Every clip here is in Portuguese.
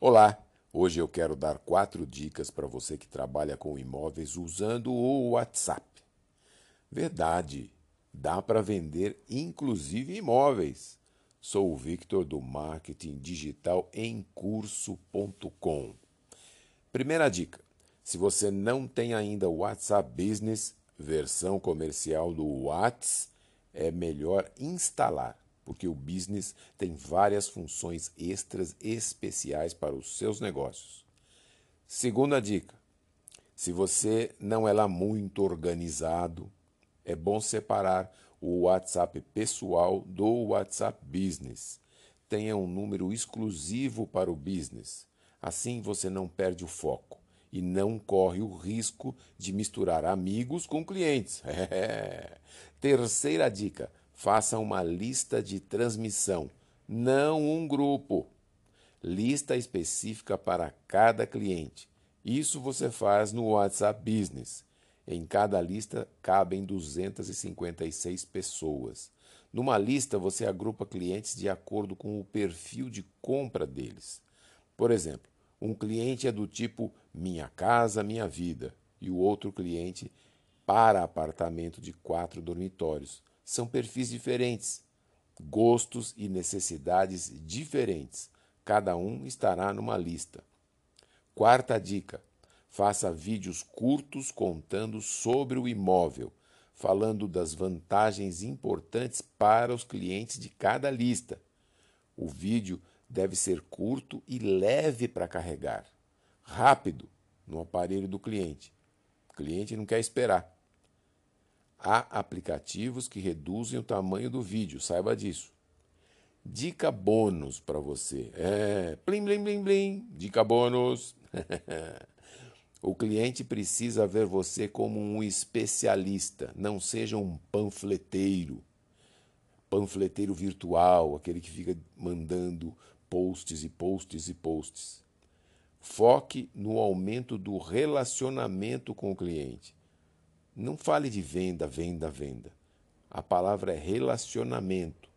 Olá, hoje eu quero dar quatro dicas para você que trabalha com imóveis usando o WhatsApp. Verdade, dá para vender inclusive imóveis. Sou o Victor do Marketing Digital em curso.com. Primeira dica: se você não tem ainda o WhatsApp Business, versão comercial do WhatsApp, é melhor instalar porque o business tem várias funções extras especiais para os seus negócios. Segunda dica: se você não é lá muito organizado, é bom separar o WhatsApp pessoal do WhatsApp Business. Tenha um número exclusivo para o business. Assim você não perde o foco e não corre o risco de misturar amigos com clientes. Terceira dica: Faça uma lista de transmissão, não um grupo. Lista específica para cada cliente. Isso você faz no WhatsApp Business. Em cada lista cabem 256 pessoas. Numa lista, você agrupa clientes de acordo com o perfil de compra deles. Por exemplo, um cliente é do tipo Minha Casa, Minha Vida e o outro cliente para apartamento de quatro dormitórios são perfis diferentes, gostos e necessidades diferentes. Cada um estará numa lista. Quarta dica: faça vídeos curtos contando sobre o imóvel, falando das vantagens importantes para os clientes de cada lista. O vídeo deve ser curto e leve para carregar, rápido no aparelho do cliente. O cliente não quer esperar. Há aplicativos que reduzem o tamanho do vídeo, saiba disso. Dica bônus para você. É, plim, plim, plim, plim. Dica bônus. o cliente precisa ver você como um especialista, não seja um panfleteiro. Panfleteiro virtual, aquele que fica mandando posts e posts e posts. Foque no aumento do relacionamento com o cliente. Não fale de venda, venda, venda. A palavra é relacionamento.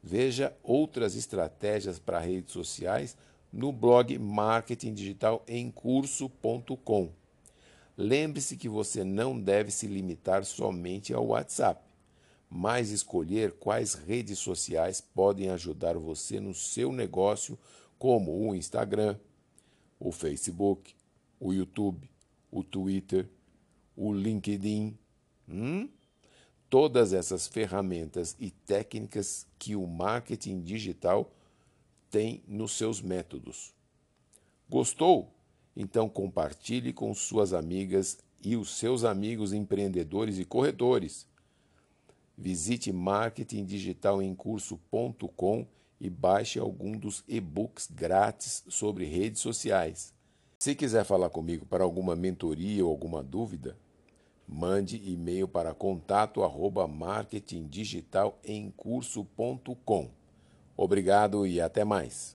Veja outras estratégias para redes sociais no blog Marketing Digital em curso.com. Lembre-se que você não deve se limitar somente ao WhatsApp, mas escolher quais redes sociais podem ajudar você no seu negócio, como o Instagram, o Facebook, o YouTube, o Twitter o LinkedIn. Hum? Todas essas ferramentas e técnicas que o marketing digital tem nos seus métodos. Gostou? Então compartilhe com suas amigas e os seus amigos empreendedores e corretores. Visite marketingdigitalemcurso.com e baixe algum dos e-books grátis sobre redes sociais. Se quiser falar comigo para alguma mentoria ou alguma dúvida, Mande e-mail para contato arroba marketingdigitalemcurso.com. Obrigado e até mais.